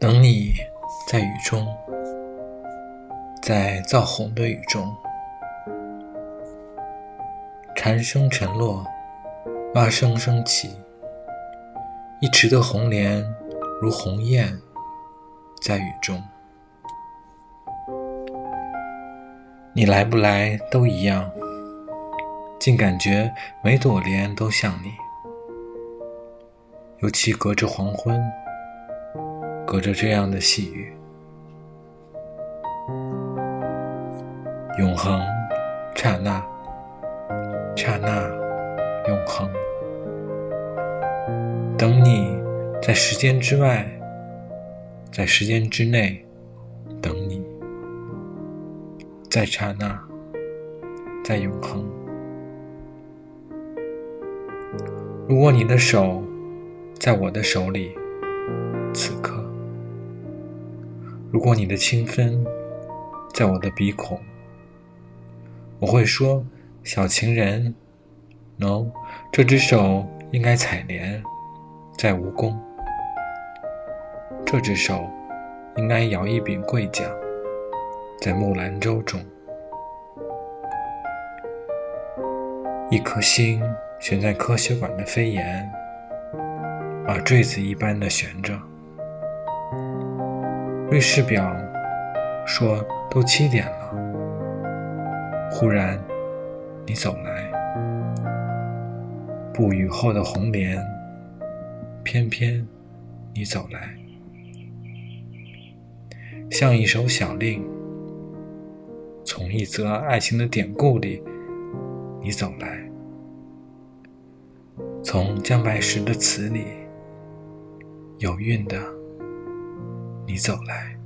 等你在雨中，在造红的雨中，蝉声沉落，蛙声升起，一池的红莲如鸿雁，在雨中。你来不来都一样，竟感觉每朵莲都像你。尤其隔着黄昏，隔着这样的细雨，永恒，刹那，刹那，永恒。等你在时间之外，在时间之内，等你，在刹那，在永恒。如果你的手。在我的手里，此刻。如果你的清芬在我的鼻孔，我会说：“小情人，no，这只手应该采莲，在蜈蚣；这只手应该摇一柄桂桨，在木兰舟中。一颗心悬在科学馆的飞檐。”把坠子一般的悬着，瑞士表说都七点了。忽然，你走来，不雨后的红莲，偏偏你走来，像一首小令，从一则爱情的典故里，你走来，从姜白石的词里。有韵的，你走来。